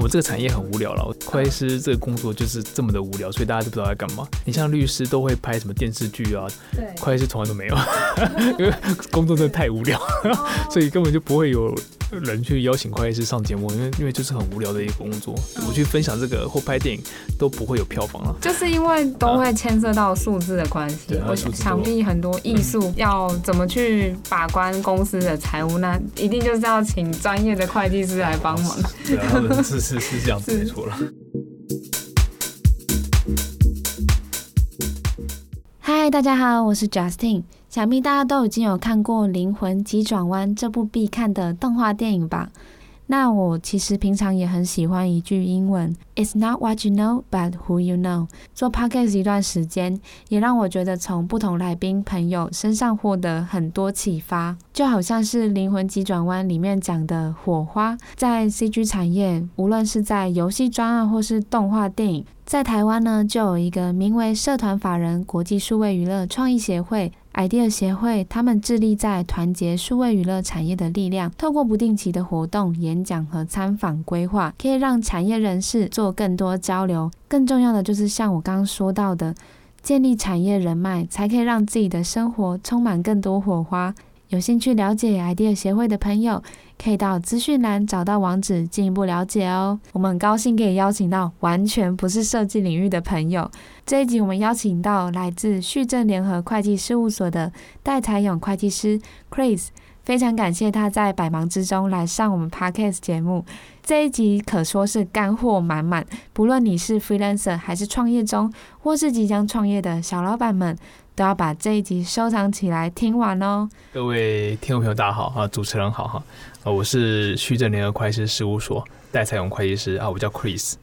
我们这个产业很无聊了，会计师这个工作就是这么的无聊，所以大家都不知道在干嘛。你像律师都会拍什么电视剧啊，对，会计师从来都没有，因为工作真的太无聊，所以根本就不会有。人去邀请会计师上节目，因为因为就是很无聊的一个工作。我去分享这个或拍电影都不会有票房了，就是因为都会牵涉到数字的关系。我想必很多艺术要怎么去把关公司的财务，那一定就是要请专业的会计师来帮忙。是是是这样子，没错了。嗨，大家好，我是 Justin。想必大家都已经有看过《灵魂急转弯》这部必看的动画电影吧？那我其实平常也很喜欢一句英文：“It's not what you know, but who you know。”做 podcast 一段时间，也让我觉得从不同来宾朋友身上获得很多启发，就好像是《灵魂急转弯》里面讲的火花，在 CG 产业，无论是在游戏专案或是动画电影，在台湾呢，就有一个名为“社团法人国际数位娱乐创意协会”。Idea 协会，他们致力在团结数位娱乐产业的力量，透过不定期的活动、演讲和参访规划，可以让产业人士做更多交流。更重要的就是像我刚刚说到的，建立产业人脉，才可以让自己的生活充满更多火花。有兴趣了解 idea 协会的朋友，可以到资讯栏找到网址进一步了解哦。我们很高兴可以邀请到完全不是设计领域的朋友。这一集我们邀请到来自旭正联合会计事务所的戴才勇会计师 Chris，非常感谢他在百忙之中来上我们 Podcast 节目。这一集可说是干货满满，不论你是 Freelancer 还是创业中，或是即将创业的小老板们。都要把这一集收藏起来听完哦！各位听众朋友，大家好啊！主持人好哈！啊，我是徐正联合会计师事务所戴彩勇会计师啊，我叫 Chris。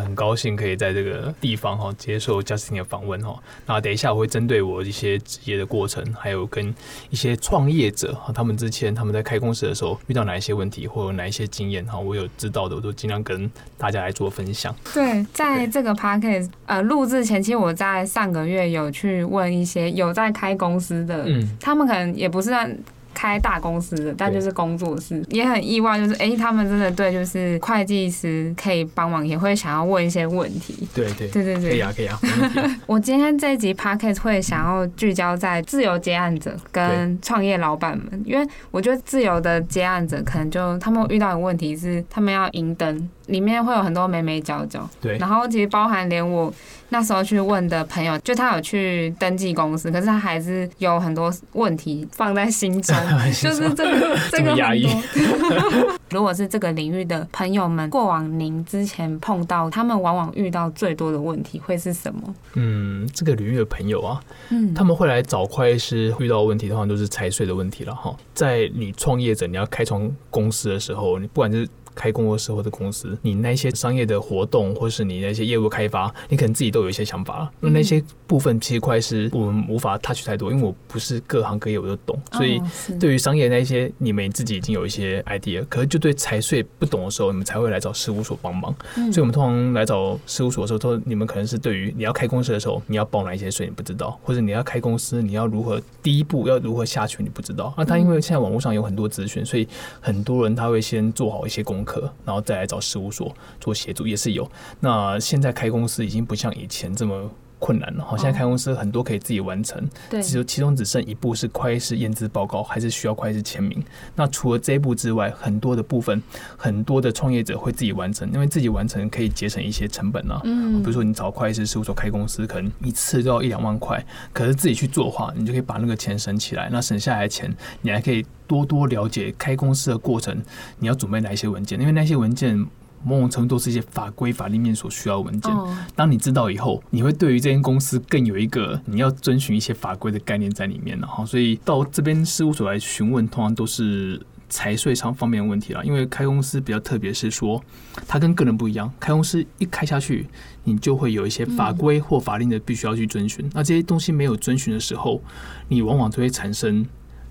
很高兴可以在这个地方哈接受 Justin 的访问哈。那等一下我会针对我一些职业的过程，还有跟一些创业者哈，他们之前他们在开公司的时候遇到哪一些问题，或者哪一些经验哈，我有知道的，我都尽量跟大家来做分享。对，在这个 Podcast 呃录制前期，我在上个月有去问一些有在开公司的，嗯，他们可能也不是在。开大公司的，但就是工作室也很意外，就是哎、欸，他们真的对，就是会计师可以帮忙，也会想要问一些问题。对对对对对，可以啊可以啊。我今天这一集 Podcast 会想要聚焦在自由接案者跟创业老板们，因为我觉得自由的接案者可能就他们遇到的问题是，他们要赢灯。里面会有很多眉眉角角，对，然后其实包含连我那时候去问的朋友，就他有去登记公司，可是他还是有很多问题放在心中，就是这个 这个很多。如果是这个领域的朋友们，过往您之前碰到他们往往遇到最多的问题会是什么？嗯，这个领域的朋友啊，嗯，他们会来找会计师遇到的问题，通常都是财税的问题了哈。在你创业者你要开创公司的时候，你不管是开工作室或者公司，你那些商业的活动，或是你那些业务开发，你可能自己都有一些想法。那那些部分其实块是我们无法 touch 太多，因为我不是各行各业我都懂。所以对于商业那些，你们自己已经有一些 idea，可是就对财税不懂的时候，你们才会来找事务所帮忙。所以我们通常来找事务所的时候，都你们可能是对于你要开公司的时候，你要报哪一些税你不知道，或者你要开公司你要如何第一步要如何下去你不知道。那他因为现在网络上有很多资讯，所以很多人他会先做好一些功课。然后再来找事务所做协助也是有。那现在开公司已经不像以前这么困难了。好，现在开公司很多可以自己完成，对，只有其中只剩一步是会计师验资报告，还是需要会计师签名。那除了这一步之外，很多的部分，很多的创业者会自己完成，因为自己完成可以节省一些成本啊。嗯，比如说你找会计师事务所开公司，可能一次都要一两万块，可是自己去做的话，你就可以把那个钱省起来。那省下来的钱，你还可以。多多了解开公司的过程，你要准备哪一些文件？因为那些文件某种程度都是一些法规、法律面所需要的文件。当你知道以后，你会对于这间公司更有一个你要遵循一些法规的概念在里面。然后，所以到这边事务所来询问，通常都是财税上方面的问题了。因为开公司比较特别，是说它跟个人不一样。开公司一开下去，你就会有一些法规或法令的必须要去遵循。那这些东西没有遵循的时候，你往往就会产生。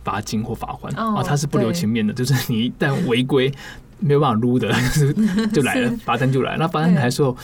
罚金或罚款啊，它是不留情面的，就是你一旦违规，没有办法撸的，就来了，罚单就来。那罚单来的时候，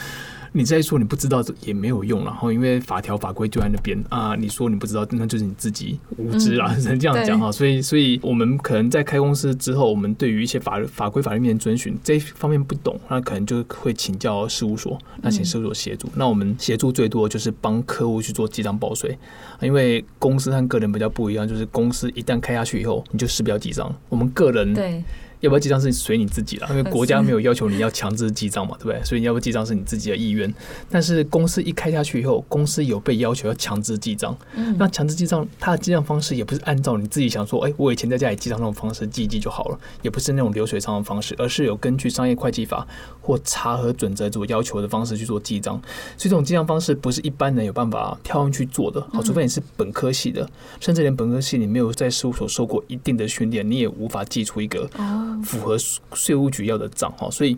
你再说你不知道也没有用，然后因为法条法规就在那边啊，你说你不知道，那就是你自己无知啦，只能、嗯、这样讲哈。所以，所以我们可能在开公司之后，我们对于一些法法规法律面遵循这一方面不懂，那可能就会请教事务所，那请事务所协助。嗯、那我们协助最多就是帮客户去做记账报税，因为公司和个人比较不一样，就是公司一旦开下去以后，你就势必要记账，我们个人对。要不要记账是随你自己了，因为国家没有要求你要强制记账嘛，对不对？所以你要不记账是你自己的意愿。但是公司一开下去以后，公司有被要求要强制记账。嗯，那强制记账，它的记账方式也不是按照你自己想说，哎，我以前在家里记账那种方式记一记就好了，也不是那种流水账的方式，而是有根据商业会计法或查核准则所要求的方式去做记账。所以这种记账方式不是一般人有办法跳上去做的，好，除非你是本科系的，甚至连本科系你没有在事务所受过一定的训练，你也无法记出一个符合税务局要的账哈，所以，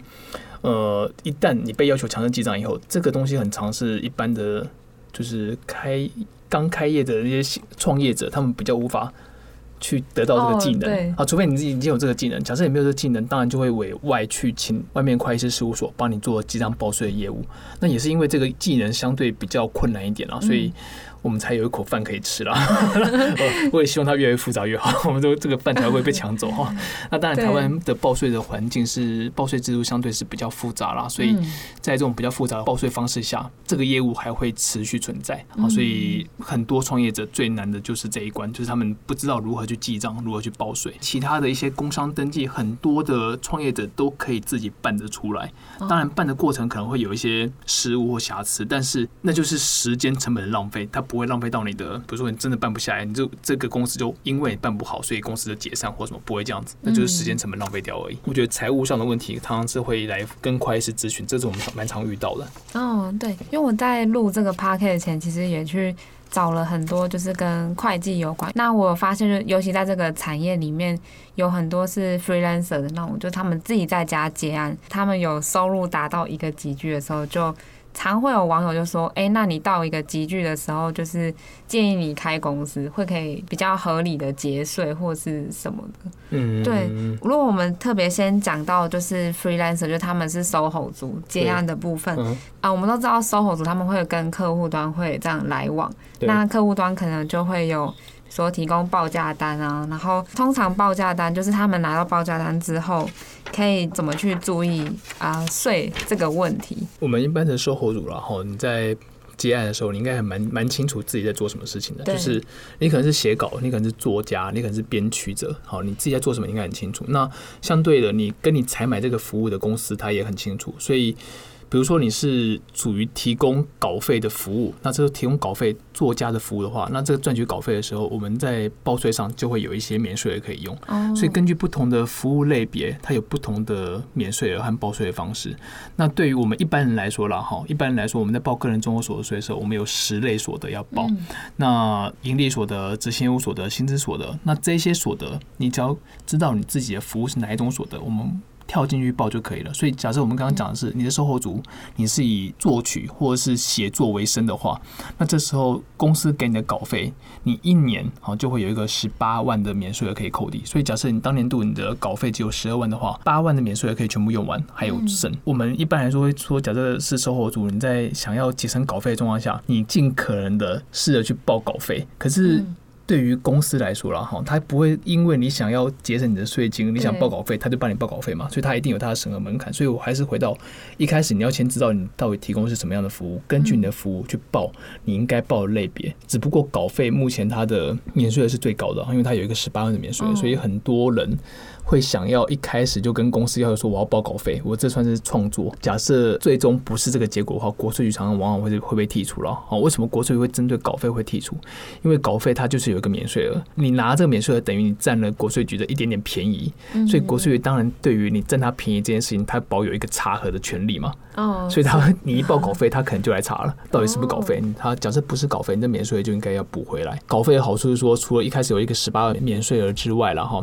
呃，一旦你被要求强制记账以后，这个东西很常是一般的，就是开刚开业的那些创业者，他们比较无法去得到这个技能啊，除非你自己已经有这个技能。假设你没有这个技能，当然就会委外去请外面会计师事务所帮你做记账报税的业务。那也是因为这个技能相对比较困难一点啊，所以。我们才有一口饭可以吃啦。我也希望它越来越复杂越好，我们都这个饭才会被抢走哈。那当然，台湾的报税的环境是报税制度相对是比较复杂啦，所以在这种比较复杂的报税方式下，这个业务还会持续存在啊。所以很多创业者最难的就是这一关，就是他们不知道如何去记账，如何去报税。其他的一些工商登记，很多的创业者都可以自己办得出来。当然，办的过程可能会有一些失误或瑕疵，但是那就是时间成本的浪费。它不会浪费到你的，比如说你真的办不下来，你就这个公司就因为你办不好，所以公司的解散或什么不会这样子，那就是时间成本浪费掉而已。我觉得财务上的问题，常常是会来跟会计师咨询，这是我们蛮常遇到的。哦，对，因为我在录这个 podcast 前，其实也去找了很多，就是跟会计有关。那我发现，尤其在这个产业里面，有很多是 freelancer 的那种，就他们自己在家接案，他们有收入达到一个集聚的时候就。常会有网友就说：“哎、欸，那你到一个集聚的时候，就是建议你开公司，会可以比较合理的节税或是什么的。”嗯，对。如果我们特别先讲到就是 freelancer，就他们是 SOHO 族接案的部分、嗯、啊，我们都知道 SOHO 族他们会跟客户端会这样来往，那客户端可能就会有。说提供报价单啊，然后通常报价单就是他们拿到报价单之后，可以怎么去注意啊税这个问题？我们一般的售后组然后你在接案的时候，你应该还蛮蛮清楚自己在做什么事情的。就是你可能是写稿，你可能是作家，你可能是编曲者，好，你自己在做什么应该很清楚。那相对的，你跟你采买这个服务的公司，他也很清楚，所以。比如说你是属于提供稿费的服务，那这个提供稿费作家的服务的话，那这个赚取稿费的时候，我们在报税上就会有一些免税额可以用。所以根据不同的服务类别，它有不同的免税额和报税的方式。那对于我们一般人来说啦，哈，一般人来说，我们在报个人综合所得税的时候，我们有十类所得要报。那盈利所得、执行业务所得、薪资所得，那这些所得，你只要知道你自己的服务是哪一种所得，我们。跳进去报就可以了。所以，假设我们刚刚讲的是你的售后组，你是以作曲或者是写作为生的话，那这时候公司给你的稿费，你一年好就会有一个十八万的免税额可以扣抵。所以，假设你当年度你的稿费只有十二万的话，八万的免税额可以全部用完，还有剩。我们一般来说会说，假设是售后组，你在想要节省稿费的状况下，你尽可能的试着去报稿费，可是。对于公司来说了哈，他不会因为你想要节省你的税金，你想报稿费，他就帮你报稿费嘛，所以他一定有他的审核门槛。所以我还是回到一开始，你要先知道你到底提供是什么样的服务，根据你的服务去报你应该报的类别。只不过稿费目前它的免税额是最高的，因为它有一个十八万的免税额，所以很多人。会想要一开始就跟公司要求说，我要报稿费，我这算是创作。假设最终不是这个结果的话，国税局常常往往会会被剔除了。好，为什么国税局会针对稿费会剔除？因为稿费它就是有一个免税额，你拿这个免税额等于你占了国税局的一点点便宜，所以国税局当然对于你占他便宜这件事情，他保有一个查核的权利嘛。哦，所以他你一报稿费，他可能就来查了，到底是不是稿费。他假设不是稿费，你的免税额就应该要补回来。稿费的好处是说，除了一开始有一个十八万免税额之外了哈。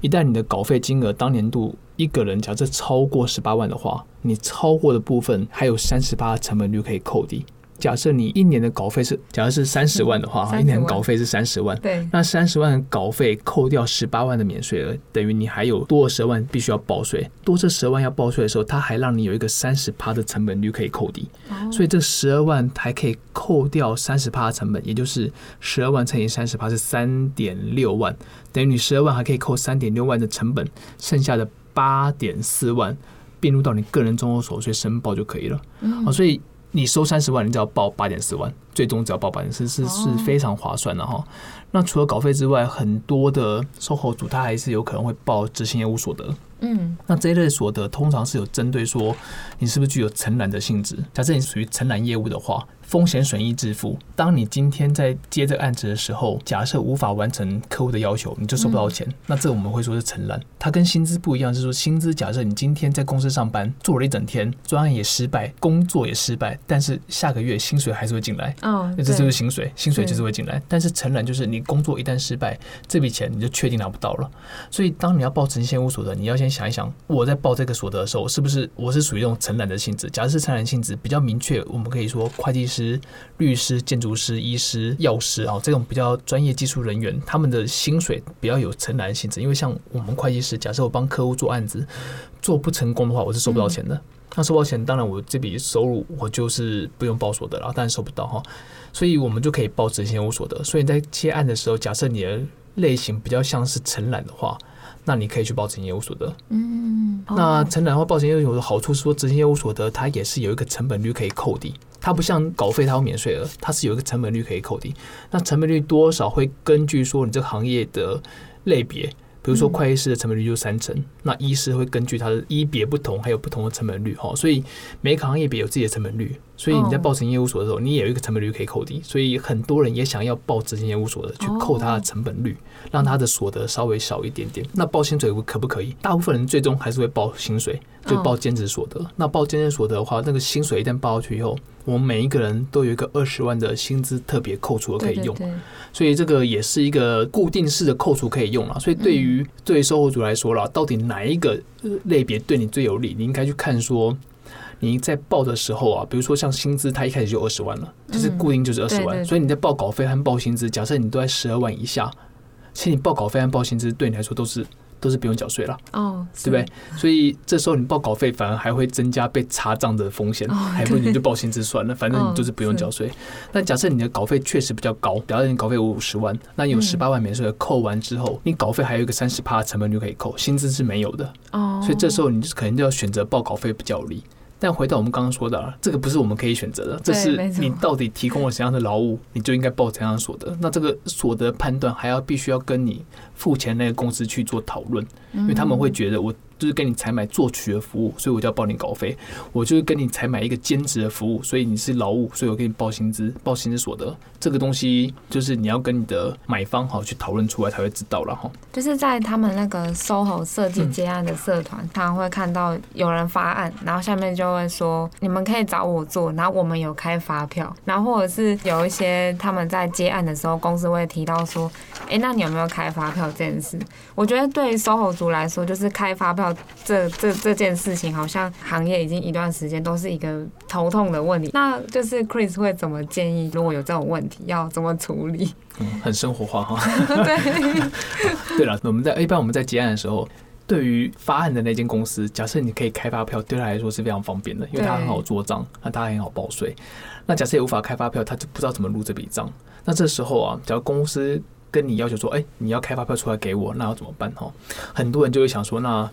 一旦你的稿费金额当年度一个人假设超过十八万的话，你超过的部分还有三十八成本率可以扣抵。假设你一年的稿费是，假设是三十万的话，嗯、一年稿费是三十万，对，那三十万的稿费扣掉十八万的免税额，等于你还有多十万必须要报税。多这十二万要报税的时候，它还让你有一个三十趴的成本率可以扣抵，哦、所以这十二万还可以扣掉三十趴的成本，也就是十二万乘以三十趴是三点六万，等于你十二万还可以扣三点六万的成本，剩下的八点四万并入到你个人综合所得税申报就可以了。嗯、哦，所以。你收三十万，你只要报八点四万，最终只要报八点四，是是非常划算的哈。那除了稿费之外，很多的 SOHO 族他还是有可能会报执行业务所得。嗯，那这一类所得通常是有针对说你是不是具有承揽的性质。假设你属于承揽业务的话。风险损益自负。当你今天在接这个案子的时候，假设无法完成客户的要求，你就收不到钱。嗯、那这我们会说是承揽。它跟薪资不一样，是说薪资假设你今天在公司上班做了一整天，专案也失败，工作也失败，但是下个月薪水还是会进来。哦，这就是薪水，薪水就是会进来。但是承揽就是你工作一旦失败，这笔钱你就确定拿不到了。所以当你要报执行业务所得，你要先想一想，我在报这个所得的时候，是不是我是属于这种承揽的性质？假设是承揽性质比较明确，我们可以说会计师。律师、建筑师、医师、药师啊，这种比较专业技术人员，他们的薪水比较有承揽性质。因为像我们会计师，假设我帮客户做案子，做不成功的话，我是收不到钱的。嗯、那收不到钱，当然我这笔收入我就是不用报所得了，当然收不到哈。所以我们就可以报执行业务所得。所以在接案的时候，假设你的类型比较像是承揽的话。那你可以去报执行业务所得。嗯，那承揽的话，报执行业务所得好处是说，执行业务所得它也是有一个成本率可以扣抵，它不像稿费它有免税额，它是有一个成本率可以扣抵。那成本率多少会根据说你这个行业的类别。比如说会计师的成本率就三成，那医师会根据它的医别不同，还有不同的成本率哈，所以每个行业别有自己的成本率，所以你在报执行业务所的时候，你也有一个成本率可以扣低，所以很多人也想要报执行业务所的去扣他的成本率，让他的所得稍微少一点点。那报薪水可不可以？大部分人最终还是会报薪水，就报兼职所得。那报兼职所得的话，那个薪水一旦报上去以后。我们每一个人都有一个二十万的薪资特别扣除可以用，所以这个也是一个固定式的扣除可以用了。所以对于对于 SOHO 族来说了，到底哪一个类别对你最有利？你应该去看说你在报的时候啊，比如说像薪资，它一开始就二十万了，就是固定就是二十万，所以你在报稿费和报薪资，假设你都在十二万以下，其实你报稿费和报薪资对你来说都是。都是不用缴税了，哦，对不对？所以这时候你报稿费反而还会增加被查账的风险，还不如你就报薪资算了，反正你就是不用缴税。那假设你的稿费确实比较高，假设你稿费有五十万，那有十八万免税扣完之后，你稿费还有一个三十趴的成本就可以扣，薪资是没有的。哦，所以这时候你就可能就要选择报稿费比较有利。但回到我们刚刚说的，这个不是我们可以选择的，这是你到底提供了怎样的劳务，你就应该报怎样的所得。那这个所得判断还要必须要跟你付钱那个公司去做讨论，因为他们会觉得我。就是跟你采买作曲的服务，所以我就要报你稿费。我就是跟你采买一个兼职的服务，所以你是劳务，所以我给你报薪资，报薪资所得。这个东西就是你要跟你的买方好去讨论出来才会知道了哈。就是在他们那个 SOHO 设计接案的社团，他们会看到有人发案，然后下面就会说你们可以找我做，然后我们有开发票，然后或者是有一些他们在接案的时候，公司会提到说，哎，那你有没有开发票这件事？我觉得对于 SOHO 族来说，就是开发票。这这这件事情好像行业已经一段时间都是一个头痛的问题。那就是 Chris 会怎么建议，如果有这种问题要怎么处理？嗯，很生活化哈。对对了，我们在一般我们在结案的时候，对于发案的那间公司，假设你可以开发票，对他来说是非常方便的，因为他很好做账，那他很好报税。那假设也无法开发票，他就不知道怎么录这笔账。那这时候啊，假如公司跟你要求说，哎，你要开发票出来给我，那要怎么办？哈，很多人就会想说，那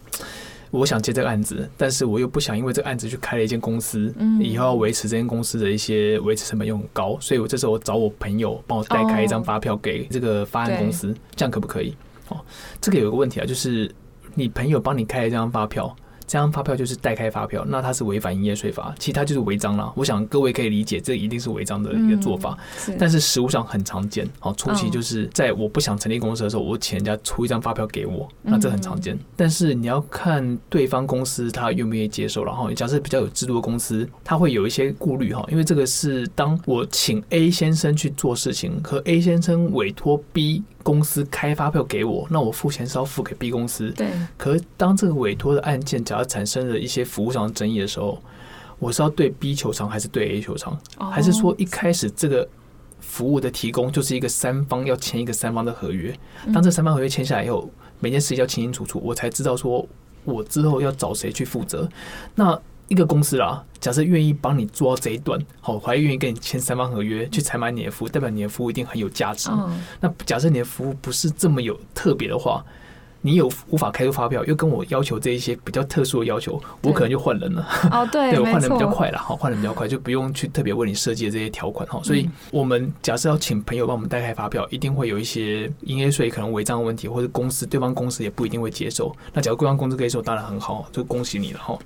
我想接这个案子，但是我又不想因为这个案子去开了一间公司，以后要维持这间公司的一些维持成本又很高，所以我这时候我找我朋友帮我代开一张发票给这个发案公司，这样可不可以？哦，这个有个问题啊，就是你朋友帮你开了一张发票。这张发票就是代开发票，那它是违反营业税法，其他就是违章了。我想各位可以理解，这一定是违章的一个做法。嗯、是但是实务上很常见。好，初期就是在我不想成立公司的时候，我请人家出一张发票给我，那这很常见。嗯、但是你要看对方公司他愿不愿意接受。然后，假设比较有制度的公司，他会有一些顾虑哈，因为这个是当我请 A 先生去做事情，和 A 先生委托 B。公司开发票给我，那我付钱是要付给 B 公司。对。可是当这个委托的案件，假如产生了一些服务上的争议的时候，我是要对 B 球场还是对 A 球场，还是说一开始这个服务的提供就是一个三方要签一个三方的合约？当这三方合约签下来以后，每件事情要清清楚楚，我才知道说我之后要找谁去负责。那一个公司啦，假设愿意帮你做到这一段，好，还愿意跟你签三方合约去采买你的服务，代表你的服务一定很有价值。那假设你的服务不是这么有特别的话。你有无法开出发票，又跟我要求这一些比较特殊的要求，我可能就换人了。哦，对，对我换人比较快了，哈，换人比较快，就不用去特别为你设计的这些条款哈。所以，我们假设要请朋友帮我们代开发票，一定会有一些营业税可能违章的问题，或者公司对方公司也不一定会接受。那假如对方公司可以收，当然很好，就恭喜你了哈。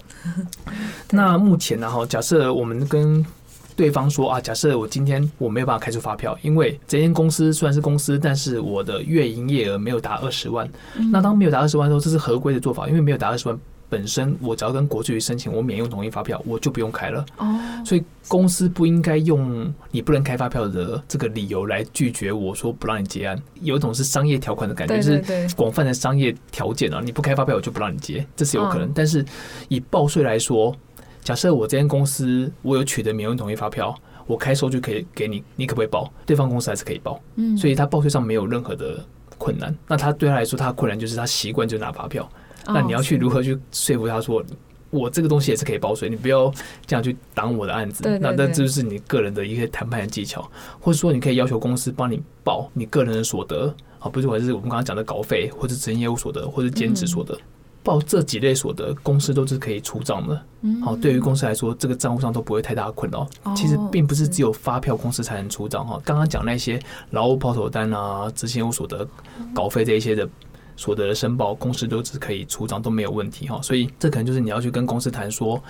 那目前呢哈，假设我们跟对方说啊，假设我今天我没有办法开出发票，因为这间公司虽然是公司，但是我的月营业额没有达二十万。那当没有达二十万的时候，这是合规的做法，因为没有达二十万，本身我只要跟国税局申请，我免用统一发票，我就不用开了。哦，所以公司不应该用你不能开发票的这个理由来拒绝我说不让你结案，有一种是商业条款的感觉，就是广泛的商业条件啊，你不开发票我就不让你结，这是有可能。但是以报税来说。假设我这间公司我有取得免用统一发票，我开收据可以给你，你可不可以报？对方公司还是可以报，嗯，所以他报税上没有任何的困难。那他对他来说，他的困难就是他习惯就拿发票。那你要去如何去说服他说，我这个东西也是可以报税，你不要这样去挡我的案子。那那这就是你个人的一个谈判的技巧，或者说你可以要求公司帮你报你个人的所得，啊，不是管是我们刚刚讲的稿费，或者执行业务所得，或者兼职所得。报这几类所得，公司都是可以出账的。好，对于公司来说，这个账户上都不会太大的困扰。其实并不是只有发票公司才能出账哈。刚刚讲那些劳务报酬单啊、执行业务所得、稿费这一些的所得的申报，公司都是可以出账，都没有问题哈。所以这可能就是你要去跟公司谈说，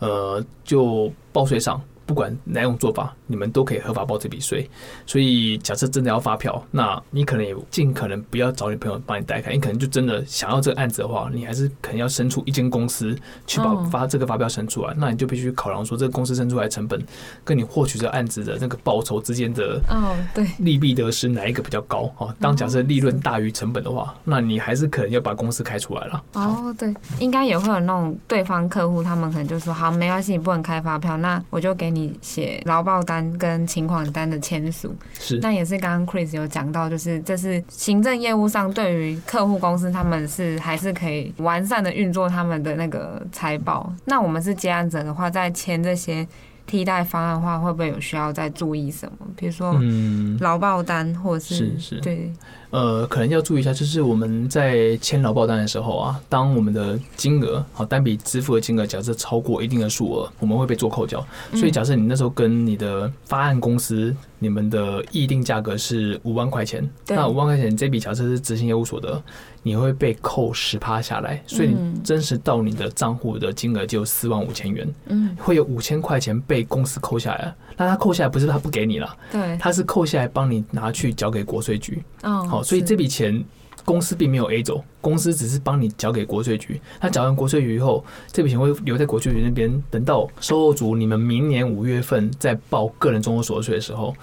呃，就报税上。不管哪种做法，你们都可以合法报这笔税。所以，假设真的要发票，那你可能也尽可能不要找你朋友帮你代开。你可能就真的想要这个案子的话，你还是可能要生出一间公司去把发这个发票生出来。那你就必须考量说，这个公司生出来的成本跟你获取这个案子的那个报酬之间的哦，对，利弊得失哪一个比较高？哦，当假设利润大于成本的话，那你还是可能要把公司开出来了。哦，对，应该也会有那种对方客户，他们可能就说好，没关系，你不能开发票，那我就给你。写劳报单跟请款单的签署，是那也是刚刚 Chris 有讲到，就是这是行政业务上对于客户公司，他们是还是可以完善的运作他们的那个财报。那我们是接案者的话，在签这些替代方案的话，会不会有需要再注意什么？比如说，嗯，劳报单或者是是是对。呃，可能要注意一下，就是我们在签劳报单的时候啊，当我们的金额好单笔支付的金额假设超过一定的数额，我们会被做扣缴。所以假设你那时候跟你的发案公司，你们的议定价格是五万块钱，那五万块钱这笔假设是执行业务所得，你会被扣十趴下来，所以你真实到你的账户的金额就四万五千元，嗯，会有五千块钱被公司扣下来。那他扣下来不是他不给你了，对，他是扣下来帮你拿去交给国税局，哦，好。所以这笔钱公司并没有 A 走，公司只是帮你缴给国税局。他缴完国税局以后，这笔钱会留在国税局那边，等到收后组你们明年五月份再报个人综合所得税的时候。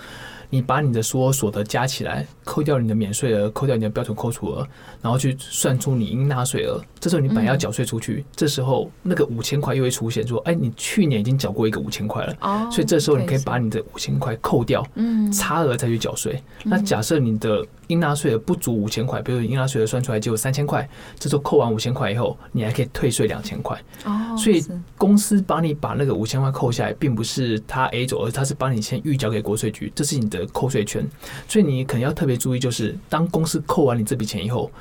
你把你的所有所得加起来，扣掉你的免税额，扣掉你的标准扣除额，然后去算出你应纳税额。这时候你本来要缴税出去，这时候那个五千块又会出现，说：“哎，你去年已经缴过一个五千块了。”哦，所以这时候你可以把你的五千块扣掉，嗯，差额再去缴税。那假设你的应纳税额不足五千块，比如应纳税额算出来只有三千块，这时候扣完五千块以后，你还可以退税两千块。哦，所以公司帮你把那个五千块扣下来，并不是他 A 走，而是他是帮你先预缴给国税局，这是你的扣税权。所以你可能要特别注意，就是当公司扣完你这笔钱以后，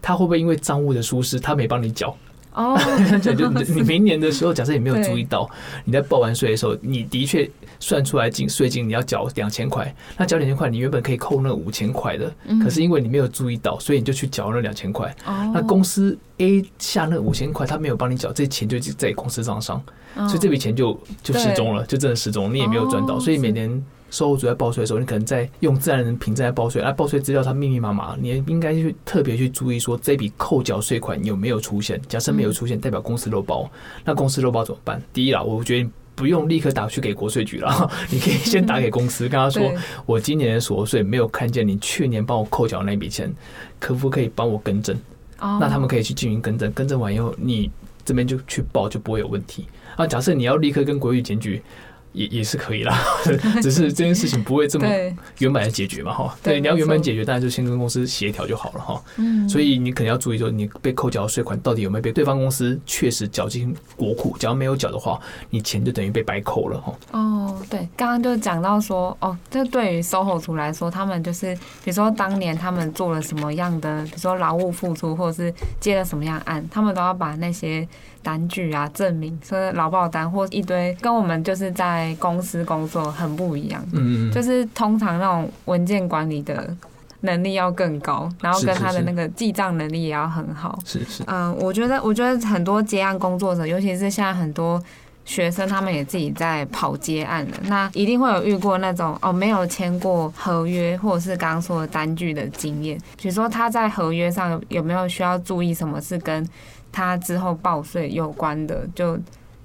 他会不会因为账务的疏失，他没帮你缴？哦，就你明年的时候，假设你没有注意到，你在报完税的时候，你的确算出来进税金你要缴两千块，那缴两千块，你原本可以扣那五千块的，可是因为你没有注意到，所以你就去缴那两千块。那公司 A 下那五千块，他没有帮你缴，这钱就在公司账上，所以这笔钱就就失踪了，就真的失踪，你也没有赚到，所以每年。售后组在报税的时候，你可能在用自然人凭证在报税，而报税资料它密密麻麻，你也应该去特别去注意说这笔扣缴税款有没有出现。假设没有出现，代表公司漏报，那公司漏报怎么办？第一啦，我觉得不用立刻打去给国税局了，你可以先打给公司，跟他说我今年的所得税没有看见你去年帮我扣缴那笔钱，可不可以帮我更正？那他们可以去进行更正，更正完以后你。这边就去报就不会有问题。啊，假设你要立刻跟国税局检举。也也是可以啦，只是 这件事情不会这么圆满的解决嘛，哈。对，你要圆满解决，当然就先跟公司协调就好了，哈。嗯。所以你可能要注意，说你被扣缴的税款到底有没有被对方公司确实缴进国库，假如没有缴的话，你钱就等于被白扣了，哈。哦，对，刚刚就讲到说，哦，这对于 SOHO 族来说，他们就是比如说当年他们做了什么样的，比如说劳务付出，或者是接了什么样案，他们都要把那些。单据啊，证明说劳保单或一堆，跟我们就是在公司工作很不一样。嗯，就是通常那种文件管理的能力要更高，然后跟他的那个记账能力也要很好。是是。嗯，我觉得，我觉得很多接案工作者，尤其是现在很多学生，他们也自己在跑接案的，那一定会有遇过那种哦，没有签过合约，或者是刚刚说的单据的经验。比如说他在合约上有有没有需要注意什么是跟他之后报税有关的，就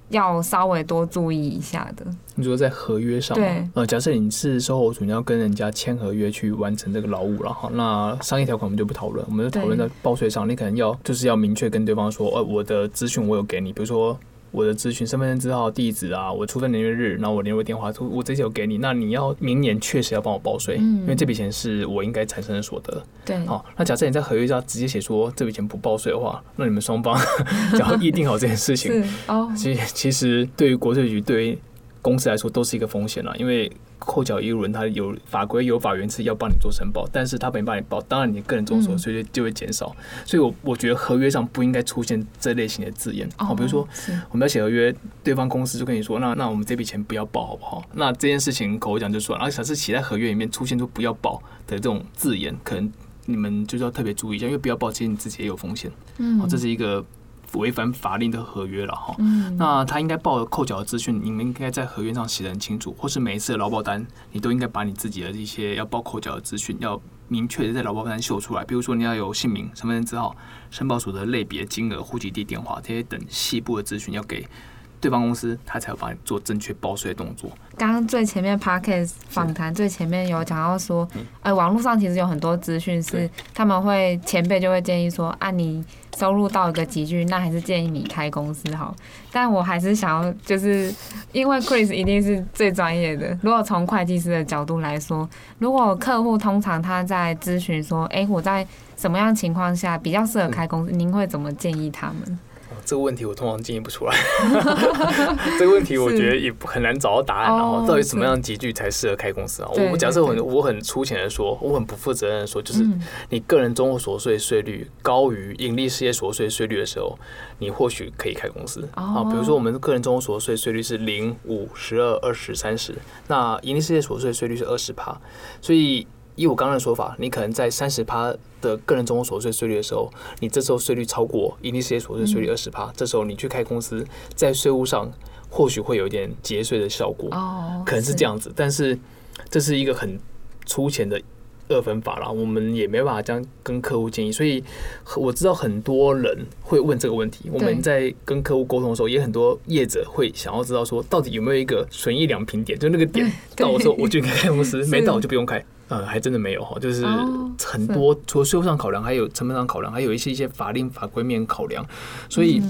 要稍微多注意一下的。你说在合约上，对，呃，假设你是 SOHO 族，你要跟人家签合约去完成这个劳务了哈，那商业条款我们就不讨论，我们就讨论在报税上，你可能要就是要明确跟对方说，呃，我的资讯我有给你，比如说。我的咨询、身份证字号、地址啊，我出生年月日，然后我联络电话，我这些有给你。那你要明年确实要帮我报税，嗯，因为这笔钱是我应该产生的所得。对，好，那假设你在合约上直接写说这笔钱不报税的话，那你们双方 只要议定好这件事情，哦，其实其实对于国税局对于公司来说都是一个风险了，因为。扣缴义务人他有法规有法源是要帮你做申报，但是他没帮你报，当然你个人综所税就会减少。所以我我觉得合约上不应该出现这类型的字眼。好，比如说我们要写合约，对方公司就跟你说，那那我们这笔钱不要报好不好？那这件事情口头讲就算了，而且是写在合约里面出现出不要报的这种字眼，可能你们就是要特别注意一下，因为不要报，其实你自己也有风险。嗯，这是一个。违反法令的合约了哈，那他应该报扣缴的资讯，你们应该在合约上写得很清楚，或是每一次的劳保单，你都应该把你自己的一些要报扣缴的资讯，要明确的在劳保单秀出来。比如说你要有姓名、身份证字号、申报所得类别、金额、户籍地、电话这些等细部的资讯要给。对方公司他才会帮你做正确报税的动作。刚刚最前面 Podcast 访谈最前面有讲到说，呃，网络上其实有很多资讯是他们会前辈就会建议说，按、啊、你收入到一个集聚，那还是建议你开公司好。但我还是想要，就是因为 Chris 一定是最专业的。如果从会计师的角度来说，如果客户通常他在咨询说，哎，我在什么样情况下比较适合开公司，您会怎么建议他们？这个问题我通常建议不出来 这个问题我觉得也很难找到答案。然后到底什么样集聚才适合开公司啊？我假设我我很粗浅的说，我很不负责任的说，就是你个人综合所得税税率高于盈利事业所得税税率的时候，你或许可以开公司啊。比如说我们个人综合所得税税率是零、五、十二、二十、三十，那盈利事业所得税税率是二十趴，所以。以我刚刚的说法，你可能在三十趴的个人综合所得税税率的时候，你这时候税率超过一定事业所得税税率二十趴，这时候你去开公司，在税务上或许会有一点节税的效果，可能是这样子。但是这是一个很粗浅的二分法啦，我们也没办法这样跟客户建议。所以我知道很多人会问这个问题，我们在跟客户沟通的时候，也很多业者会想要知道说，到底有没有一个损益两平点，就那个点 到的时候，我就可以开公司；没到我就不用开。呃，还真的没有哈，就是很多除了税务上考量，还有成本上考量，还有一些一些法令法规面考量。所以，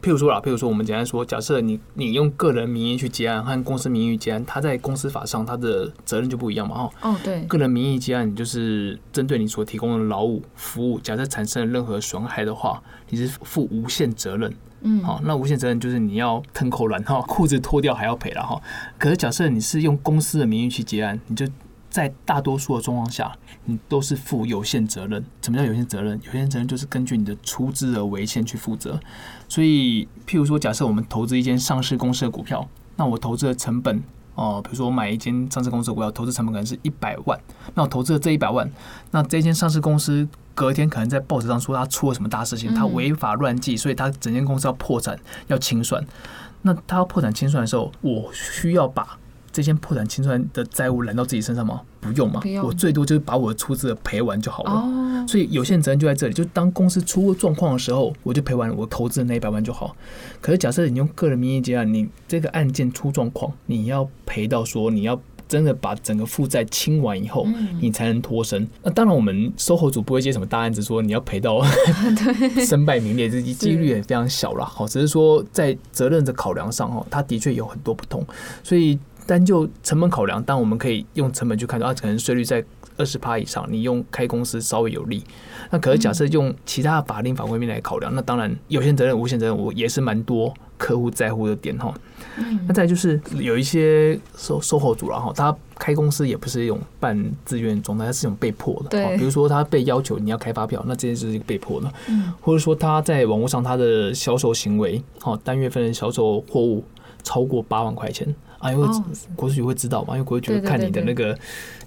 譬如说啦，譬如说我们简单说，假设你你用个人名义去结案和公司名义结案，他在公司法上他的责任就不一样嘛哈。哦，对。个人名义结案，你就是针对你所提供的劳务服务，假设产生了任何损害的话，你是负无限责任。嗯。好，那无限责任就是你要腾口粮哈，裤子脱掉还要赔了哈。可是假设你是用公司的名义去结案，你就。在大多数的状况下，你都是负有限责任。什么叫有限责任？有限责任就是根据你的出资额为限去负责。所以，譬如说，假设我们投资一间上市公司的股票，那我投资的成本哦、呃，比如说我买一间上市公司的股票，投资成本可能是一百万。那我投资了这一百万，那这间上市公司隔天可能在报纸上说他出了什么大事情，他违法乱纪，所以他整间公司要破产要清算。那他要破产清算的时候，我需要把。这些破产清算的债务揽到自己身上吗？不用嘛，我最多就是把我的出资赔完就好了。所以有限责任就在这里，就当公司出状况的时候，我就赔完我投资的那一百万就好。可是假设你用个人名义接案，你这个案件出状况，你要赔到说你要真的把整个负债清完以后，你才能脱身。那当然，我们 SOHO 组不会接什么大案子，说你要赔到 身败名裂，这几率也非常小了。好，只是说在责任的考量上，哈，它的确有很多不同。所以单就成本考量，但我们可以用成本去看到，啊，可能税率在二十趴以上，你用开公司稍微有利。那可是假设用其他法令法规面来考量，那当然有限责任、无限责任，我也是蛮多客户在乎的点哈。那再就是有一些售售后主了哈，他开公司也不是一种半自愿状态，他是一种被迫的。对，比如说他被要求你要开发票，那这件事是一个被迫的。嗯，或者说他在网络上他的销售行为，好单月份的销售货物超过八万块钱。啊，因为国税局会知道嘛，因为国税局会看你的那个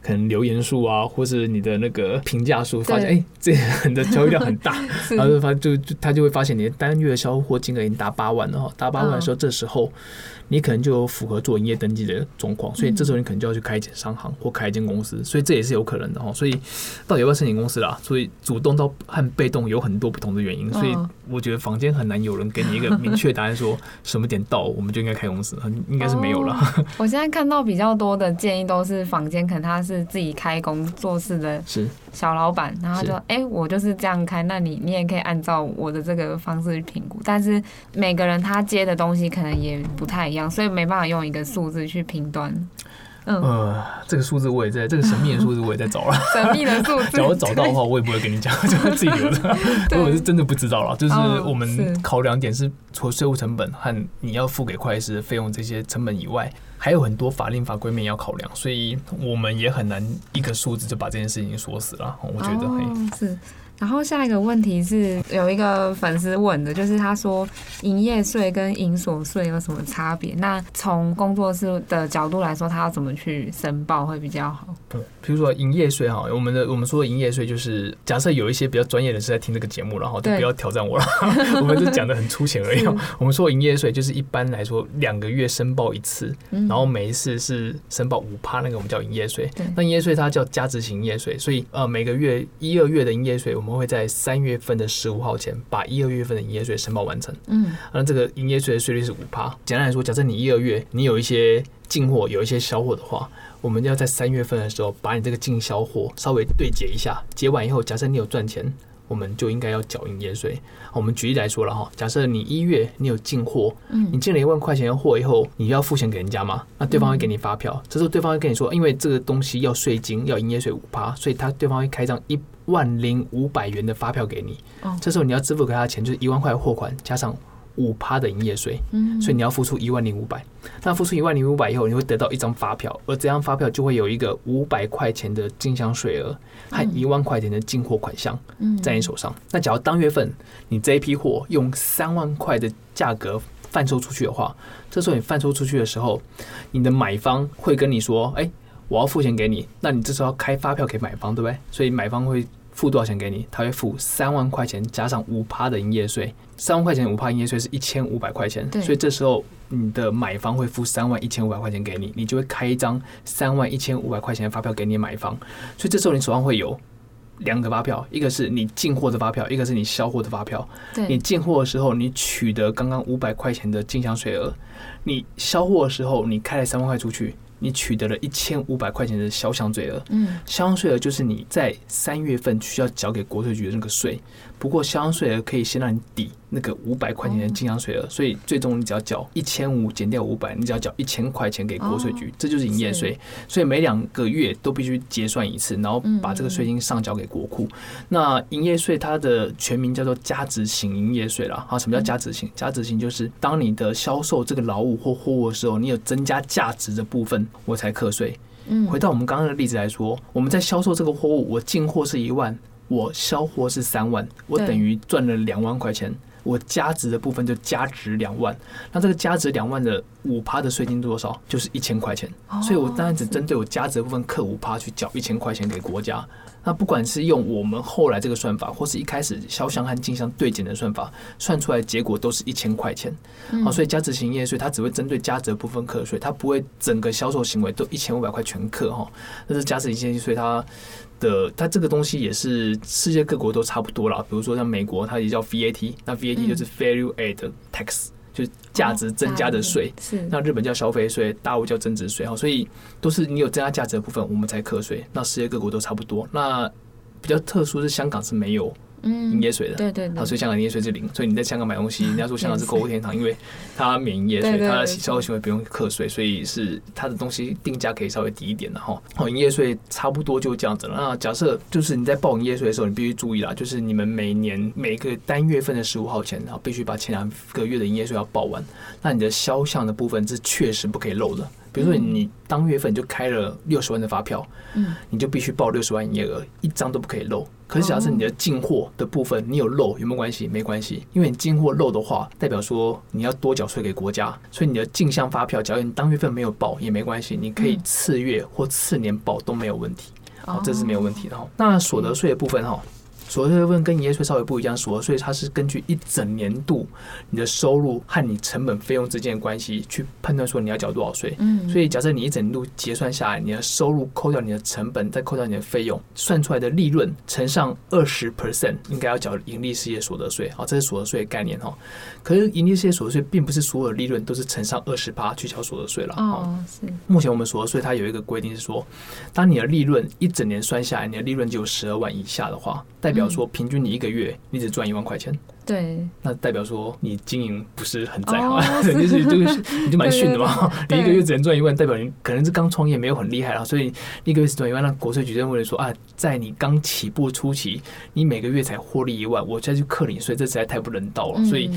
可能留言数啊，或是你的那个评价数，发现哎、欸，这人的交易量很大，然后就发就就他就会发现你的单月销货金额已经达八万了哈，达八万的时候，这时候。你可能就有符合做营业登记的状况，所以这时候你可能就要去开一间商行或开一间公司，所以这也是有可能的哈。所以到底要不要申请公司啦？所以主动到和被动有很多不同的原因，所以我觉得房间很难有人给你一个明确答案，说什么点到我们就应该开公司，应该是没有了。我现在看到比较多的建议都是房间可能他是自己开工作室的小老板，然后就哎、欸，我就是这样开，那你你也可以按照我的这个方式去评估，但是每个人他接的东西可能也不太一样。所以没办法用一个数字去评断。嗯，呃，这个数字我也在，这个神秘的数字我也在找了。神秘的数字，假如找到的话，我也不会跟你讲，就会自己留着。我是真的不知道了。就是我们考量点是，除了税务成本和你要付给会计师费用这些成本以外，还有很多法令法规面要考量，所以我们也很难一个数字就把这件事情锁死了。我觉得，哦，是。然后下一个问题是有一个粉丝问的，就是他说营业税跟营所税有什么差别？那从工作室的角度来说，他要怎么去申报会比较好？嗯，比如说营业税哈，我们的我们说的营业税就是假设有一些比较专业的人士在听这个节目，然后就不要挑战我了，我们就讲的很粗浅而已。我们说营业税就是一般来说两个月申报一次，然后每一次是申报五趴，那个我们叫营业税。那营业税它叫加值型营业税，所以呃每个月一二月的营业税我们。我们会在三月份的十五号前把一二月份的营业税申报完成。嗯，那这个营业税的税率是五趴。简单来说，假设你一二月你有一些进货，有一些销货的话，我们要在三月份的时候把你这个进销货稍微对结一下，结完以后，假设你有赚钱，我们就应该要缴营业税。我们举例来说了哈，假设你一月你有进货，嗯，你进了一万块钱的货以后，你要付钱给人家嘛？那对方会给你发票，这时候对方会跟你说，因为这个东西要税金，要营业税五趴，所以他对方会开张一万零五百元的发票给你。哦，这时候你要支付给他的钱就是一万块货款加上五趴的营业税，嗯，所以你要付出一万零五百。那付出一万零五百以后，你会得到一张发票，而这张发票就会有一个五百块钱的进项税额和一万块钱的进货款项在你手上。那假如当月份你这一批货用三万块的价格贩售出去的话，这时候你贩售出去的时候，你的买方会跟你说：“哎，我要付钱给你。”那你这时候要开发票给买方，对不对？所以买方会。付多少钱给你？他会付三万块钱加上五趴的营业税，三万块钱五趴营业税是一千五百块钱，所以这时候你的买方会付三万一千五百块钱给你，你就会开一张三万一千五百块钱的发票给你买方，所以这时候你手上会有两个发票，一个是你进货的发票，一个是你销货的发票。你进货的时候，你取得刚刚五百块钱的进项税额；你销货的时候，你开了三万块出去。你取得了一千五百块钱的销项税额，嗯，销项税额就是你在三月份需要缴给国税局的那个税。不过销项税额可以先让你抵那个五百块钱的进项税额，所以最终你只要缴一千五减掉五百，你只要缴一千块钱给国税局，这就是营业税。所以每两个月都必须结算一次，然后把这个税金上缴给国库。那营业税它的全名叫做加值型营业税啦。啊，什么叫加值型？加值型就是当你的销售这个劳务或货物的时候，你有增加价值的部分。我才课税。嗯，回到我们刚刚的例子来说，我们在销售这个货物，我进货是一万，我销货是三万，我等于赚了两万块钱。我加值的部分就加值两万，那这个加值两万的五趴的税金多少？就是一千块钱。所以我当然只针对我加值的部分克五趴去缴一千块钱给国家。那不管是用我们后来这个算法，或是一开始销项和进项对减的算法，算出来结果都是一千块钱。好，所以加值型营业税它只会针对加值的部分课税，它不会整个销售行为都一千五百块全课哈。但是加值型营业税它的它这个东西也是世界各国都差不多啦，比如说像美国它也叫 VAT，那 VAT 就是 Value Added Tax。就是价值增加的税。是，那日本叫消费税，大陆叫增值税哈，所以都是你有增加价值的部分，我们才课税。那世界各国都差不多。那比较特殊是香港是没有。嗯，营业税的，对对对，所以香港营业税是零，所以你在香港买东西，人家说香港是购物天堂，因为它免营业税，它的消费行为不用课税，所以是它的东西定价可以稍微低一点的哈。好，营业税差不多就这样子了。那假设就是你在报营业税的时候，你必须注意啦，就是你们每年每个单月份的十五号前，然后必须把前两个月的营业税要报完。那你的销项的部分是确实不可以漏的。比如说你当月份就开了六十万的发票，嗯，你就必须报六十万营业额，一张都不可以漏。可是假设你的进货的部分你有漏，有没有关系？没关系，因为你进货漏的话，代表说你要多缴税给国家，所以你的进项发票，假如你当月份没有报也没关系，你可以次月或次年报都没有问题，好，这是没有问题的哈。那所得税的部分哈。所得税部分跟营业税稍微不一样，所得税它是根据一整年度你的收入和你成本费用之间的关系去判断说你要缴多少税。嗯，所以假设你一整年度结算下来，你的收入扣掉你的成本，再扣掉你的费用，算出来的利润乘上二十 percent，应该要缴盈利事业所得税。好，这是所得税的概念哈。可是盈利事业所得税并不是所有的利润都是乘上二十趴去缴所得税了。哦，是。目前我们所得税它有一个规定是说，当你的利润一整年算下来，你的利润就有十二万以下的话，代表比如说，平均你一个月你只赚一万块钱，对，那代表说你经营不是很在行，就是就是 你就蛮逊的嘛。你一个月只能赚一万，代表你可能是刚创业没有很厉害啊，所以一个月只赚一万。那国税局认为说啊，在你刚起步初期，你每个月才获利一万，我再去克你税，这实在太不人道了。所以，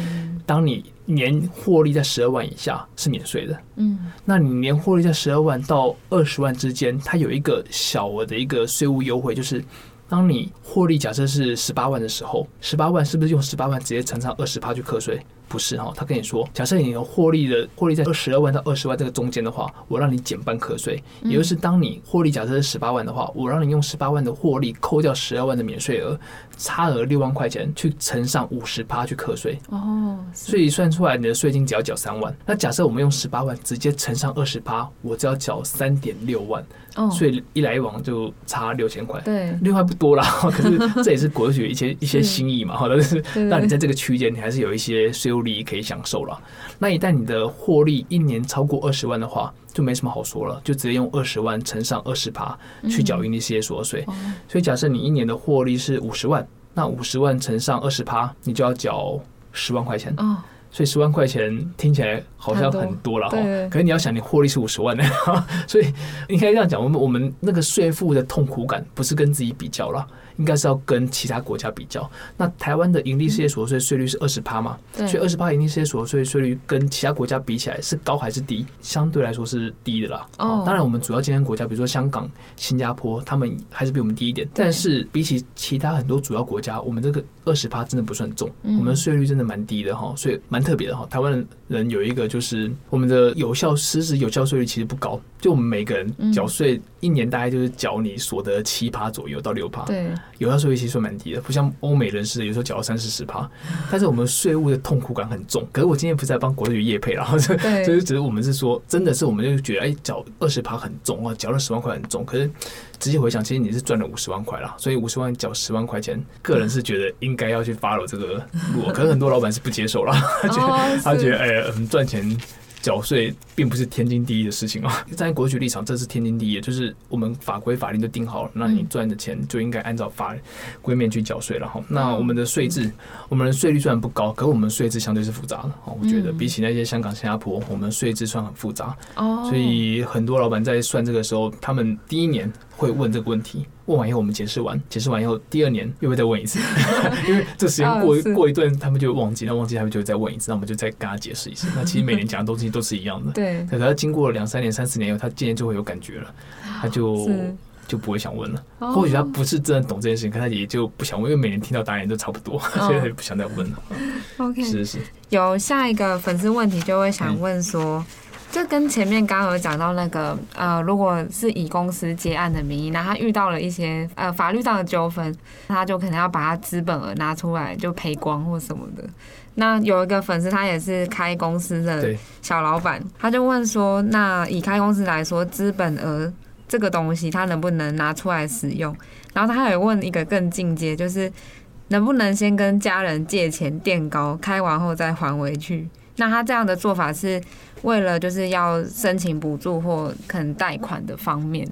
当你年获利在十二万以下是免税的，嗯，那你年获利在十二万到二十万之间，它有一个小额的一个税务优惠，就是。当你获利假设是十八万的时候，十八万是不是用十八万直接乘上二十八去课税？不是哈，他跟你说，假设你有获利的获利在十二万到二十万这个中间的话，我让你减半课税，也就是当你获利假设是十八万的话，我让你用十八万的获利扣掉十二万的免税额，差额六万块钱去乘上五十趴去课税。哦，所以算出来你的税金只要缴三万。那假设我们用十八万直接乘上二十趴，我只要缴三点六万。哦，所以一来一往就差六千块。对，六块不多啦，可是这也是国税局一些一些 心意嘛，好的，是让你在这个区间你还是有一些税务。利益可以享受了。那一旦你的获利一年超过二十万的话，就没什么好说了，就直接用二十万乘上二十趴去缴营利事业所得税。所以假设你一年的获利是五十万，那五十万乘上二十趴，你就要缴十万块钱。所以十万块钱听起来好像很多了哈，可是你要想，你获利是五十万的，所以应该这样讲，我们我们那个税负的痛苦感不是跟自己比较了。应该是要跟其他国家比较。那台湾的盈利事业所得税税率是二十趴嘛？所以二十趴盈利事业所得税税率跟其他国家比起来是高还是低？相对来说是低的啦。哦，当然我们主要竞争国家，比如说香港、新加坡，他们还是比我们低一点。但是比起其他很多主要国家，我们这个二十趴真的不算重，我们税率真的蛮低的哈，所以蛮特别的哈。台湾人有一个就是我们的有效实质有效税率其实不高，就我们每个人缴税一年大概就是缴你所得七趴左右到六趴。对。有效税率其实算蛮低的，不像欧美人士有时候缴了三四十趴，但是我们税务的痛苦感很重。可是我今天不是在帮国税局业配了，所以只是我们是说，真的是我们就觉得，哎，缴二十趴很重啊，缴了十万块很重。可是直接回想，其实你是赚了五十万块啦，所以五十万缴十万块钱，个人是觉得应该要去 follow 这个路，可是很多老板是不接受了，他觉得他觉得哎，嗯，赚钱。缴税并不是天经地义的事情啊！站 在国税局立场，这是天经地义，就是我们法规法令都定好了，那你赚的钱就应该按照法规面去缴税了哈。那我们的税制，我们的税率虽然不高，可是我们税制相对是复杂的。我觉得比起那些香港、新加坡，我们税制算很复杂。所以很多老板在算这个时候，他们第一年。会问这个问题，问完以后我们解释完，解释完以后第二年又会再问一次，因为这时间过过一段，他们就会忘记，那忘记他们就会再问一次，那我们就再跟他解释一次。那其实每年讲的东西都是一样的，对。可是他经过了两三年、三四年以后，他渐渐就会有感觉了，他就就不会想问了。或许他不是真的懂这件事情，可他也就不想问，因为每年听到答案都差不多，所以他就不想再问了。OK，是是。有下一个粉丝问题就会想问说。这跟前面刚刚有讲到那个呃，如果是以公司接案的名义，那他遇到了一些呃法律上的纠纷，他就可能要把他资本额拿出来就赔光或什么的。那有一个粉丝，他也是开公司的小老板，他就问说：那以开公司来说，资本额这个东西，他能不能拿出来使用？然后他还有问一个更进阶，就是能不能先跟家人借钱垫高，开完后再还回去？那他这样的做法是为了就是要申请补助或可能贷款的方面。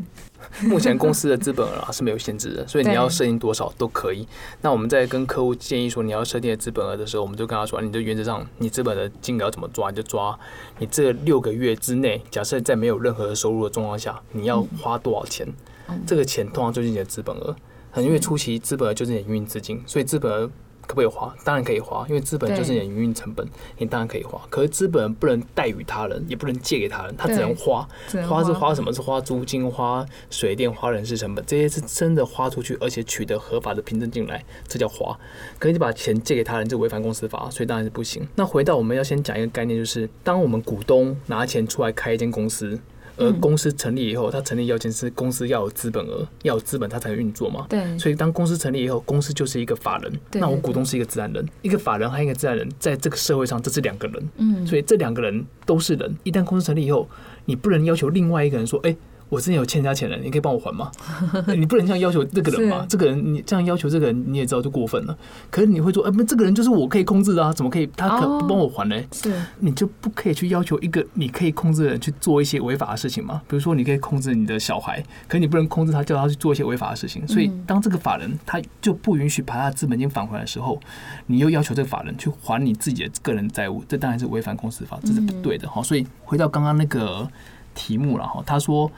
目前公司的资本额是没有限制的，所以你要设定多少都可以。那我们在跟客户建议说你要设定的资本额的时候，我们就跟他说，你就原则上你资本的金额要怎么抓，你就抓你这六个月之内，假设在没有任何收入的状况下，你要花多少钱，这个钱通常就是你的资本额。因为初期资本额就是你的营运资金，所以资本额。可不可以花？当然可以花，因为资本就是你的营运成本，你当然可以花。可是资本不能贷予他人，也不能借给他人，他只能花。花是花什么？是花租金、花水电、花人事成本，这些是真的花出去，而且取得合法的凭证进来，这叫花。可是你把钱借给他人，就违反公司法，所以当然是不行。那回到我们要先讲一个概念，就是当我们股东拿钱出来开一间公司。而公司成立以后，它成立要件是公司要有资本额，要有资本它才能运作嘛。对。所以当公司成立以后，公司就是一个法人。那我股东是一个自然人，一个法人和一个自然人，在这个社会上，这是两个人。嗯。所以这两个人都是人。一旦公司成立以后，你不能要求另外一个人说：“哎。”我之前有欠人家钱了，你可以帮我还吗？你不能这样要求这个人吗？这个人你这样要求这个人，你也知道就过分了。可是你会说，哎，不，这个人就是我可以控制的啊，怎么可以他可不帮我还呢？是，你就不可以去要求一个你可以控制的人去做一些违法的事情吗？比如说，你可以控制你的小孩，可是你不能控制他，叫他去做一些违法的事情。所以，当这个法人他就不允许把他的资本金返回来的时候，你又要求这个法人去还你自己的个人债务，这当然是违反公司法，这是不对的哈。所以，回到刚刚那个题目了哈，他说。